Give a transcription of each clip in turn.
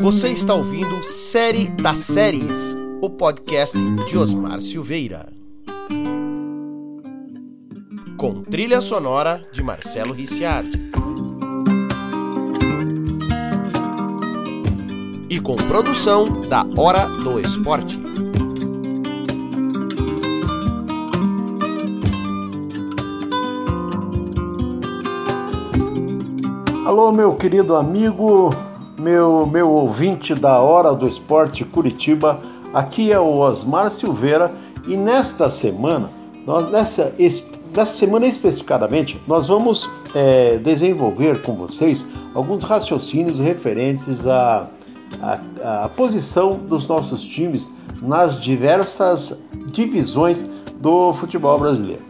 Você está ouvindo Série das Séries, o podcast de Osmar Silveira. Com trilha sonora de Marcelo Ricciardi. E com produção da Hora do Esporte. Alô, meu querido amigo, meu, meu ouvinte da Hora do Esporte Curitiba, aqui é o Osmar Silveira e nesta semana, nós, nessa, nessa semana especificadamente, nós vamos é, desenvolver com vocês alguns raciocínios referentes à, à, à posição dos nossos times nas diversas divisões do futebol brasileiro.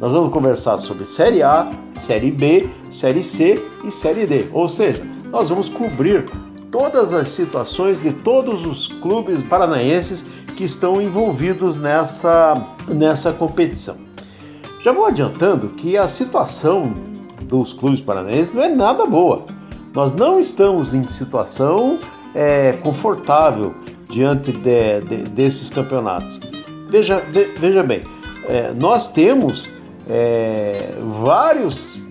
Nós vamos conversar sobre Série A, Série B, Série C e Série D. Ou seja, nós vamos cobrir todas as situações de todos os clubes paranaenses que estão envolvidos nessa, nessa competição. Já vou adiantando que a situação dos clubes paranaenses não é nada boa. Nós não estamos em situação é, confortável diante de, de, desses campeonatos. Veja, veja bem, é, nós temos é, vários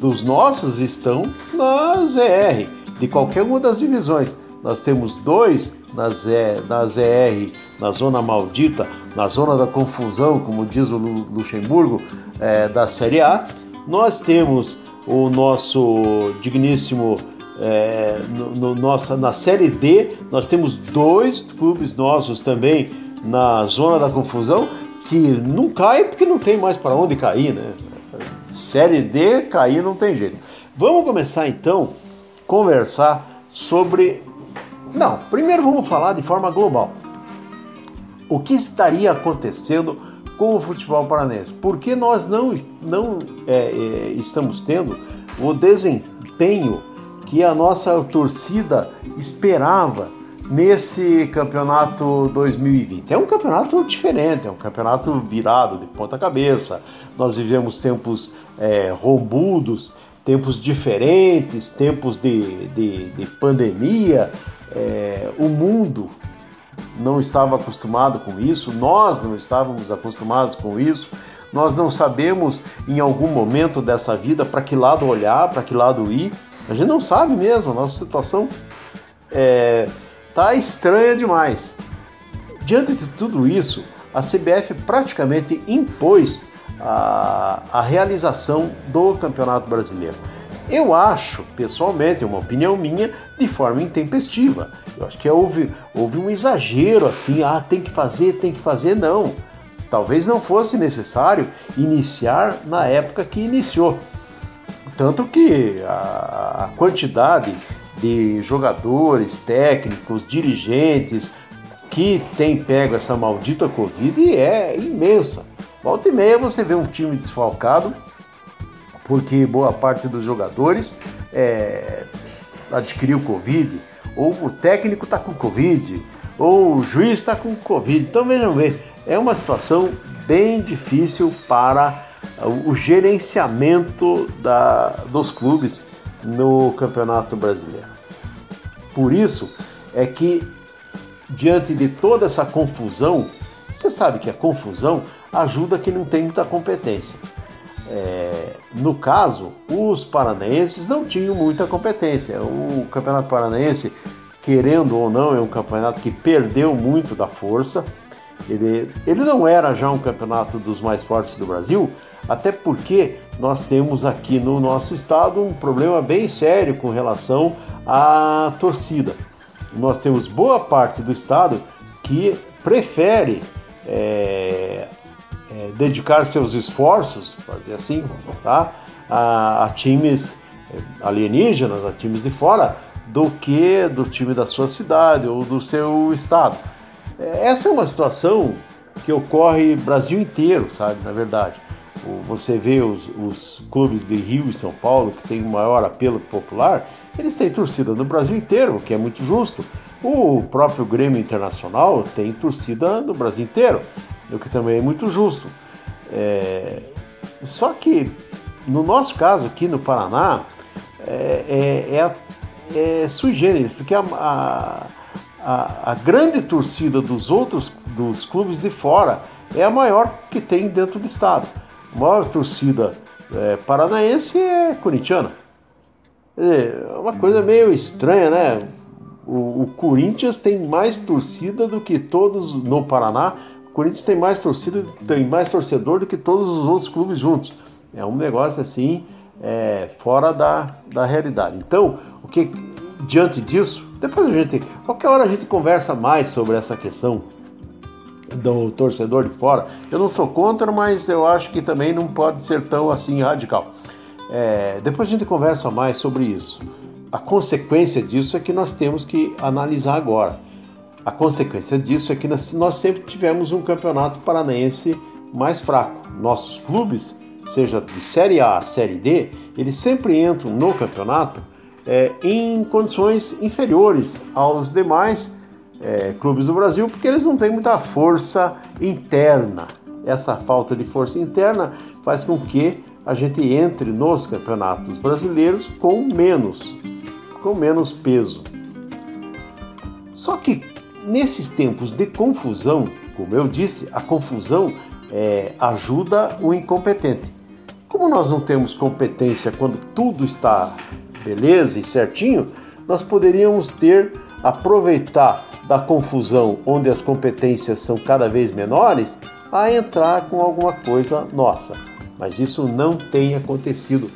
dos nossos estão na ZR, de qualquer uma das divisões. Nós temos dois na, Z, na ZR, na zona maldita, na zona da confusão, como diz o Luxemburgo, é, da Série A. Nós temos o nosso digníssimo é, no, no, nossa, na Série D, nós temos dois clubes nossos também na zona da confusão que não cai porque não tem mais para onde cair, né? Série D, cair não tem jeito. Vamos começar então conversar sobre. Não, primeiro vamos falar de forma global. O que estaria acontecendo com o futebol paranense? Porque nós não, não é, é, estamos tendo o desempenho que a nossa torcida esperava nesse campeonato 2020. É um campeonato diferente, é um campeonato virado de ponta cabeça. Nós vivemos tempos é, rombudos, tempos diferentes, tempos de, de, de pandemia. É, o mundo não estava acostumado com isso, nós não estávamos acostumados com isso. Nós não sabemos em algum momento dessa vida para que lado olhar, para que lado ir. A gente não sabe mesmo, a nossa situação é, Tá estranha demais. Diante de tudo isso, a CBF praticamente impôs a, a realização do Campeonato Brasileiro. Eu acho, pessoalmente, é uma opinião minha, de forma intempestiva. Eu acho que houve, houve um exagero assim, ah, tem que fazer, tem que fazer, não. Talvez não fosse necessário iniciar na época que iniciou. Tanto que a, a quantidade de jogadores, técnicos, dirigentes que tem pego essa maldita Covid é imensa. Volta e meia você vê um time desfalcado, porque boa parte dos jogadores é, adquiriu Covid, ou o técnico está com Covid, ou o juiz está com Covid. Então vejam bem, é uma situação bem difícil para o gerenciamento da, dos clubes no Campeonato Brasileiro. Por isso é que, diante de toda essa confusão, você sabe que a confusão ajuda quem não tem muita competência. É, no caso, os paranaenses não tinham muita competência. O Campeonato Paranaense, querendo ou não, é um campeonato que perdeu muito da força. Ele, ele não era já um campeonato dos mais fortes do Brasil, até porque nós temos aqui no nosso estado um problema bem sério com relação à torcida. Nós temos boa parte do estado que prefere é, é, dedicar seus esforços, fazer assim, tá, a, a times é, alienígenas, a times de fora, do que do time da sua cidade ou do seu estado. Essa é uma situação que ocorre Brasil inteiro, sabe, na verdade. Você vê os, os clubes de Rio e São Paulo, que têm o maior apelo popular, eles têm torcida no Brasil inteiro, o que é muito justo. O próprio Grêmio Internacional tem torcida no Brasil inteiro, o que também é muito justo. É... Só que, no nosso caso aqui no Paraná, é, é, é, é sui generis, porque a, a, a, a grande torcida dos outros dos clubes de fora é a maior que tem dentro do estado. A maior torcida é, paranaense é corintiana. É uma coisa meio estranha, né? O, o, Corinthians tem mais torcida do que todos no Paraná. O Corinthians tem mais torcida, tem mais torcedor do que todos os outros clubes juntos. É um negócio assim é, fora da, da realidade. Então, o que diante disso, depois a gente, qualquer hora a gente conversa mais sobre essa questão do torcedor de fora. Eu não sou contra, mas eu acho que também não pode ser tão assim radical. É, depois a gente conversa mais sobre isso. A consequência disso é que nós temos que analisar agora. A consequência disso é que nós, nós sempre tivemos um campeonato paranaense mais fraco. Nossos clubes, seja de Série A, Série D, eles sempre entram no campeonato é, em condições inferiores aos demais é, clubes do Brasil, porque eles não têm muita força interna. Essa falta de força interna faz com que a gente entre nos campeonatos brasileiros com menos, com menos peso. Só que nesses tempos de confusão, como eu disse, a confusão é, ajuda o incompetente. Como nós não temos competência quando tudo está beleza e certinho, nós poderíamos ter aproveitar da confusão onde as competências são cada vez menores a entrar com alguma coisa nossa. Mas isso não tem acontecido.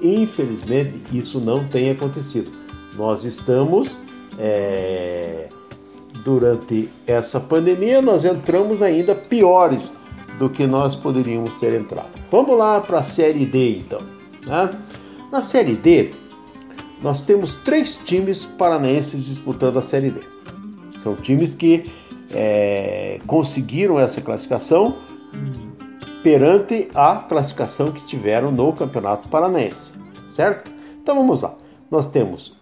Infelizmente, isso não tem acontecido. Nós estamos é, durante essa pandemia, nós entramos ainda piores do que nós poderíamos ter entrado. Vamos lá para a série D então. Né? Na série D, nós temos três times paranaenses disputando a Série D. São times que é, conseguiram essa classificação perante a classificação que tiveram no Campeonato Paranaense, certo? Então vamos lá. Nós temos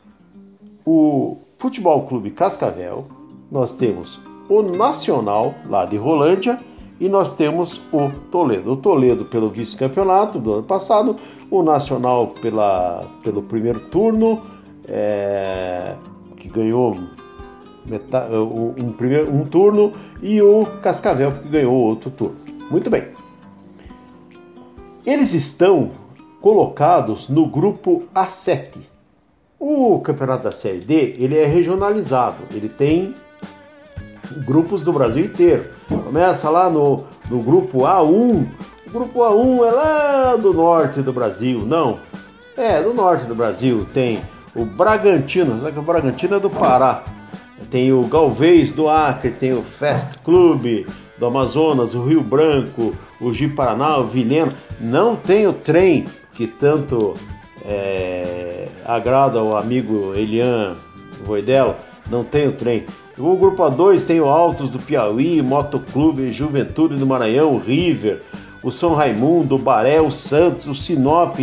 o Futebol Clube Cascavel, nós temos o Nacional lá de Rolândia e nós temos o Toledo. O Toledo pelo vice-campeonato do ano passado, o Nacional pela, pelo primeiro turno, é, que ganhou metade, um, primeiro, um turno, e o Cascavel que ganhou outro turno. Muito bem. Eles estão colocados no grupo A7. O campeonato da Série D ele é regionalizado, ele tem grupos do Brasil inteiro. Começa lá no, no grupo A1. O grupo A1 é lá do norte do Brasil. Não, é do norte do Brasil. Tem o Bragantino, sabe que o Bragantino é do Pará. Tem o Galvez do Acre, tem o Fast Club do Amazonas, o Rio Branco, o Ji-Paraná, o Vilhena. Não tem o trem que tanto é, agrada ao amigo Elian Voidela. Não tem o trem. O grupo A2 tem o Altos do Piauí, Motoclube, Juventude do Maranhão, River, o São Raimundo, o Baré, o Santos, o Sinop.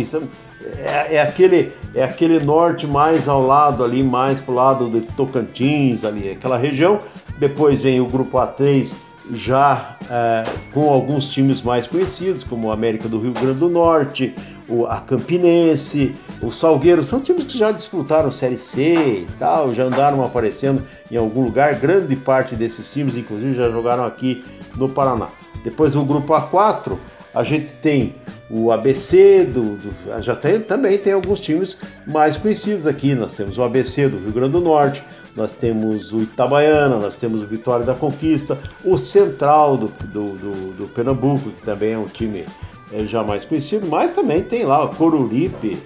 É, é, aquele, é aquele norte mais ao lado ali, mais pro lado de Tocantins, ali, aquela região. Depois vem o grupo A3, já é, com alguns times mais conhecidos, como o América do Rio Grande do Norte, o, a Campinense, o Salgueiro, são times que já disputaram Série C e tal, já andaram aparecendo em algum lugar. Grande parte desses times, inclusive, já jogaram aqui no Paraná. Depois o grupo A4, a gente tem o ABC, do, do, já tem, também tem alguns times mais conhecidos aqui. Nós temos o ABC do Rio Grande do Norte, nós temos o Itabaiana, nós temos o Vitória da Conquista, o Central do, do, do, do Pernambuco, que também é um time é já mais conhecido, mas também tem lá o Coruripe,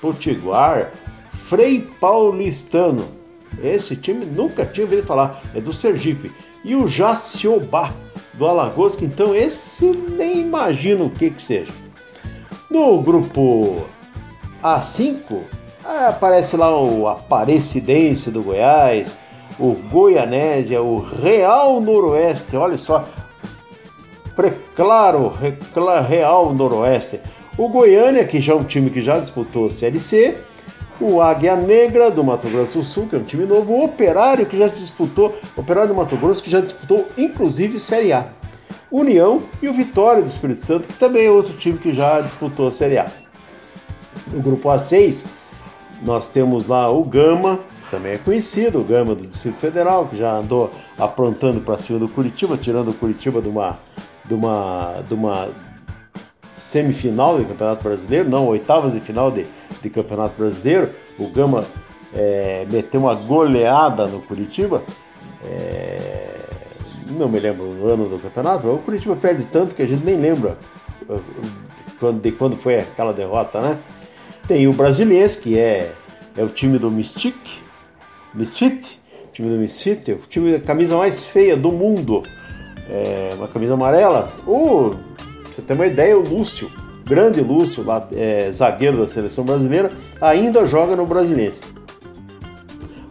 Potiguar, Frei Paulistano. Esse time nunca tinha ouvido falar, é do Sergipe. E o Jaciobá, do Alagoas, que então esse nem imagino o que que seja. No grupo A5, aparece lá o Aparecidense do Goiás, o Goianésia, o Real Noroeste, olha só, Preclaro Real Noroeste. O Goiânia, que já é um time que já disputou Série C. O Águia Negra do Mato Grosso do Sul, que é um time novo. O Operário, que já disputou, Operário do Mato Grosso, que já disputou inclusive Série A. União e o Vitória do Espírito Santo, que também é outro time que já disputou a Série A. O grupo A6, nós temos lá o Gama, também é conhecido, o Gama do Distrito Federal, que já andou aprontando para cima do Curitiba, tirando o Curitiba de uma, de uma, de uma semifinal do Campeonato Brasileiro, não, oitavas de final de, de Campeonato Brasileiro. O Gama é, meteu uma goleada no Curitiba. É, não me lembro o ano do campeonato. O Curitiba perde tanto que a gente nem lembra de quando foi aquela derrota, né? Tem o Brasiliense, que é, é o time do Mystic, Misfit, time do Misfit, o time da camisa mais feia do mundo. É, uma camisa amarela. O, você ter uma ideia, o Lúcio, grande Lúcio, lá, é, zagueiro da seleção brasileira, ainda joga no Brasiliense.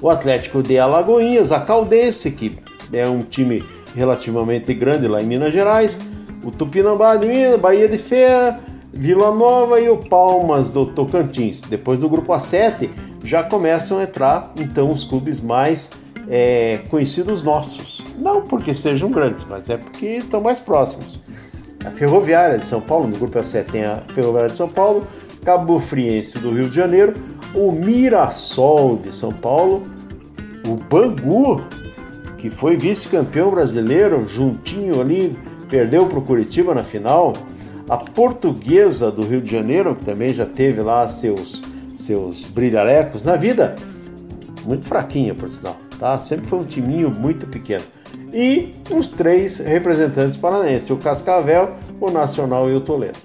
O Atlético de Alagoinhas, a Caldense, que é um time relativamente grande lá em Minas Gerais, o Tupinambá de Minas, Bahia de Feira, Vila Nova e o Palmas do Tocantins. Depois do grupo A7 já começam a entrar então os clubes mais é, conhecidos nossos. Não porque sejam grandes, mas é porque estão mais próximos. A Ferroviária de São Paulo, no grupo A7 tem a Ferroviária de São Paulo, Cabo Friense do Rio de Janeiro, o Mirassol de São Paulo, o Bangu que foi vice-campeão brasileiro, juntinho ali, perdeu para o Curitiba na final. A Portuguesa do Rio de Janeiro, que também já teve lá seus, seus brilharecos na vida, muito fraquinha, por sinal, tá? Sempre foi um timinho muito pequeno. E os três representantes paranaenses, o Cascavel, o Nacional e o Toledo.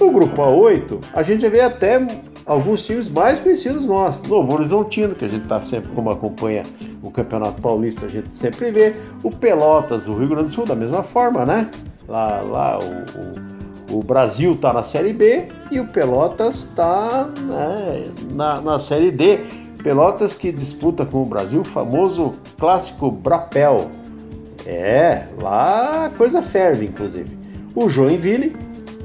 No grupo A8, a gente vê até alguns times mais conhecidos nossos. Novo Horizontino, que a gente está sempre, como acompanha o Campeonato Paulista, a gente sempre vê. O Pelotas do Rio Grande do Sul, da mesma forma, né? Lá, lá o, o, o Brasil está na Série B e o Pelotas está né, na, na Série D. Pelotas que disputa com o Brasil o famoso clássico Brapel. É, lá a coisa ferve, inclusive. O Joinville,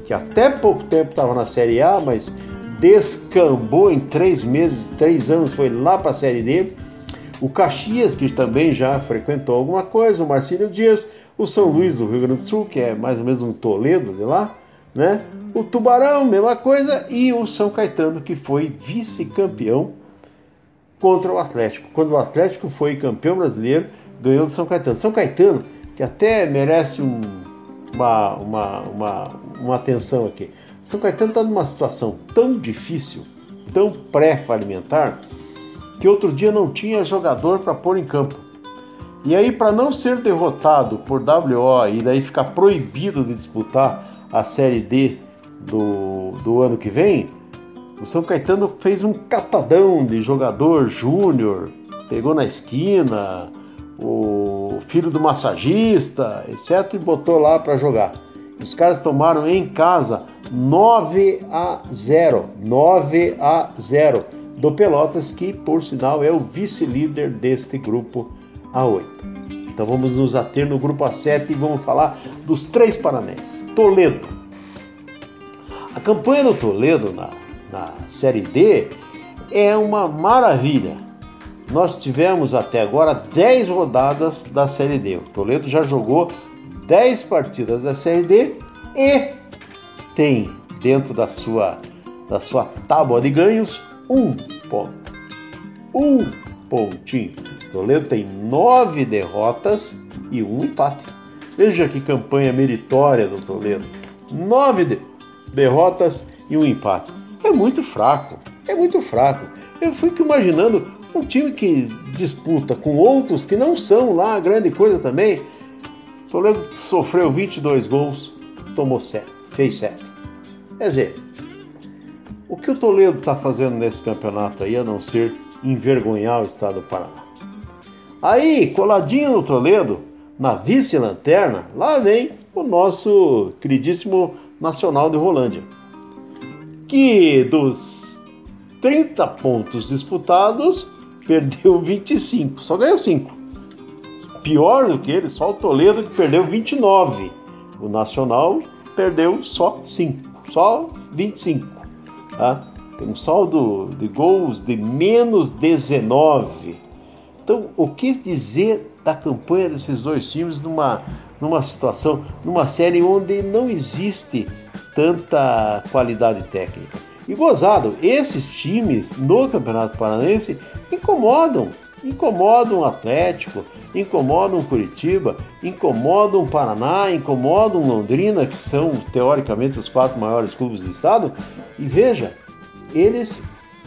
que até pouco tempo estava na Série A, mas descambou em três meses, três anos, foi lá para a Série D. O Caxias, que também já frequentou alguma coisa, o Marcílio Dias, o São Luís do Rio Grande do Sul, que é mais ou menos um Toledo de lá, né? O Tubarão, mesma coisa, e o São Caetano, que foi vice-campeão contra o Atlético. Quando o Atlético foi campeão brasileiro, ganhou do São Caetano. São Caetano, que até merece um, uma, uma, uma, uma atenção aqui. São Caetano está numa situação tão difícil, tão pré-falimentar, que outro dia não tinha jogador para pôr em campo. E aí, para não ser derrotado por WO e daí ficar proibido de disputar a Série D do, do ano que vem, o São Caetano fez um catadão de jogador júnior, pegou na esquina, o filho do massagista, etc., e botou lá para jogar. Os caras tomaram em casa 9 a 0. 9 a 0 do Pelotas, que por sinal é o vice-líder deste grupo A8. Então vamos nos ater no grupo A7 e vamos falar dos três paranenses. Toledo. A campanha do Toledo na, na Série D é uma maravilha. Nós tivemos até agora 10 rodadas da Série D. O Toledo já jogou 10 partidas da Série D e tem dentro da sua, da sua tábua de ganhos um ponto. Um pontinho. Toledo tem nove derrotas e um empate. Veja que campanha meritória do Toledo. Nove de derrotas e um empate. É muito fraco. É muito fraco. Eu fico imaginando um time que disputa com outros que não são lá grande coisa também. Toledo sofreu 22 gols, tomou 7, fez 7. Quer dizer, o que o Toledo está fazendo nesse campeonato aí a não ser envergonhar o estado do Paraná? Aí, coladinho no Toledo, na vice-lanterna, lá vem o nosso queridíssimo Nacional de Rolândia, que dos 30 pontos disputados, perdeu 25, só ganhou 5. Pior do que ele, só o Toledo que perdeu 29. O Nacional perdeu só 5, só 25. Tá? Tem um saldo de gols de menos 19. Então, o que dizer da campanha desses dois times numa, numa situação, numa série onde não existe tanta qualidade técnica? E gozado, esses times no Campeonato Paranaense incomodam, incomodam o Atlético, incomodam o Curitiba, incomodam o Paraná, incomodam Londrina, que são teoricamente os quatro maiores clubes do estado. E veja, eles,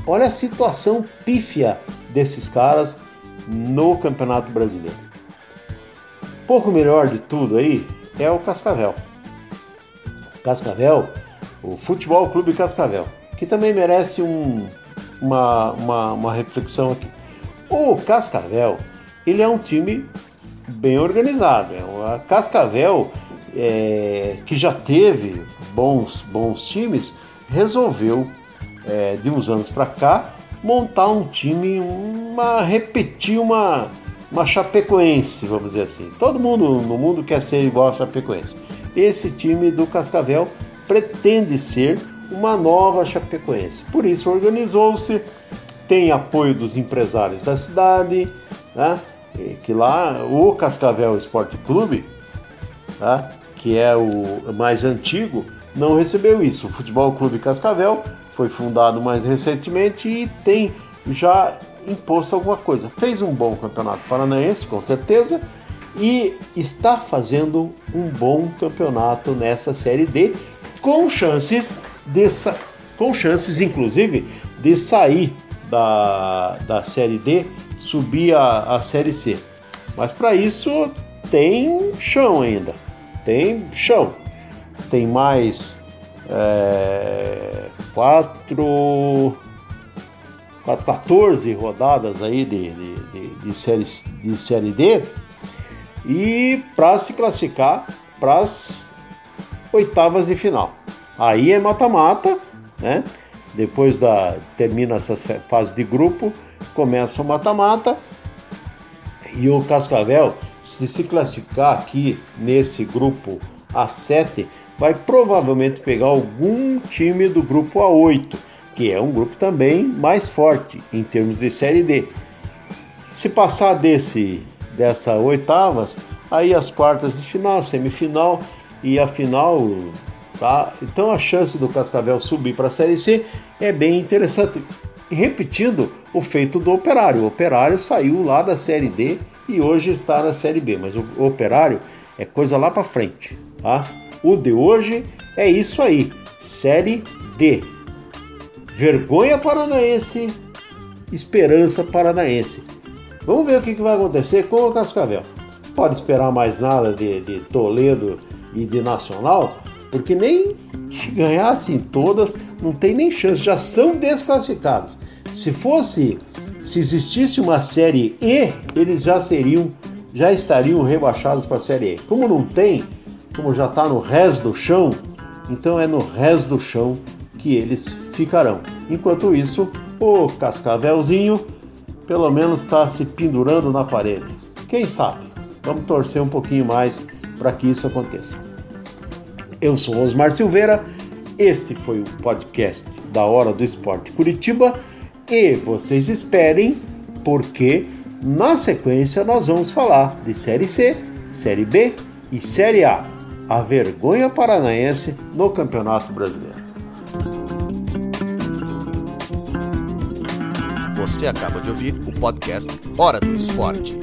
olha a situação pífia desses caras no Campeonato Brasileiro. Pouco melhor de tudo aí é o Cascavel. Cascavel, o Futebol Clube Cascavel que também merece um, uma, uma, uma reflexão aqui. O Cascavel, ele é um time bem organizado. É Cascavel, é, que já teve bons, bons times, resolveu, é, de uns anos para cá, montar um time, uma repetir uma, uma Chapecoense, vamos dizer assim. Todo mundo no mundo quer ser igual a Chapecoense. Esse time do Cascavel pretende ser uma nova Chapecoense. Por isso organizou-se, tem apoio dos empresários da cidade, né? que lá o Cascavel Esporte Clube, tá? que é o mais antigo, não recebeu isso. O Futebol Clube Cascavel foi fundado mais recentemente e tem já imposto alguma coisa. Fez um bom campeonato paranaense, com certeza, e está fazendo um bom campeonato nessa Série D, com chances dessa, com chances inclusive de sair da, da Série D, subir a, a Série C. Mas para isso tem chão ainda, tem chão. Tem mais é, quatro, quatro, 14 rodadas aí de, de, de, de, série, de série D e para se classificar para as oitavas de final. Aí é mata-mata, né? Depois da termina essas fases de grupo, começa o mata-mata e o Cascavel, se se classificar aqui nesse grupo A7, vai provavelmente pegar algum time do grupo A8, que é um grupo também mais forte em termos de série D. Se passar desse dessa oitavas, aí as quartas de final, semifinal e a final Tá? Então a chance do Cascavel subir para a Série C é bem interessante. repetindo o feito do Operário. O Operário saiu lá da Série D e hoje está na Série B, mas o Operário é coisa lá para frente. Tá? O de hoje é isso aí, Série D. Vergonha paranaense, esperança paranaense. Vamos ver o que, vai acontecer com o Cascavel. Pode esperar mais nada de, de Toledo e de Nacional, porque nem que ganhassem todas, não tem nem chance, já são desclassificados. Se fosse, se existisse uma série E, eles já seriam, já estariam rebaixados para a série E. Como não tem, como já está no resto do chão, então é no resto do chão que eles ficarão. Enquanto isso, o Cascavelzinho pelo menos está se pendurando na parede. Quem sabe? Vamos torcer um pouquinho mais para que isso aconteça. Eu sou Osmar Silveira, este foi o podcast da Hora do Esporte Curitiba e vocês esperem, porque na sequência nós vamos falar de Série C, Série B e Série A, a vergonha paranaense no Campeonato Brasileiro. Você acaba de ouvir o podcast Hora do Esporte.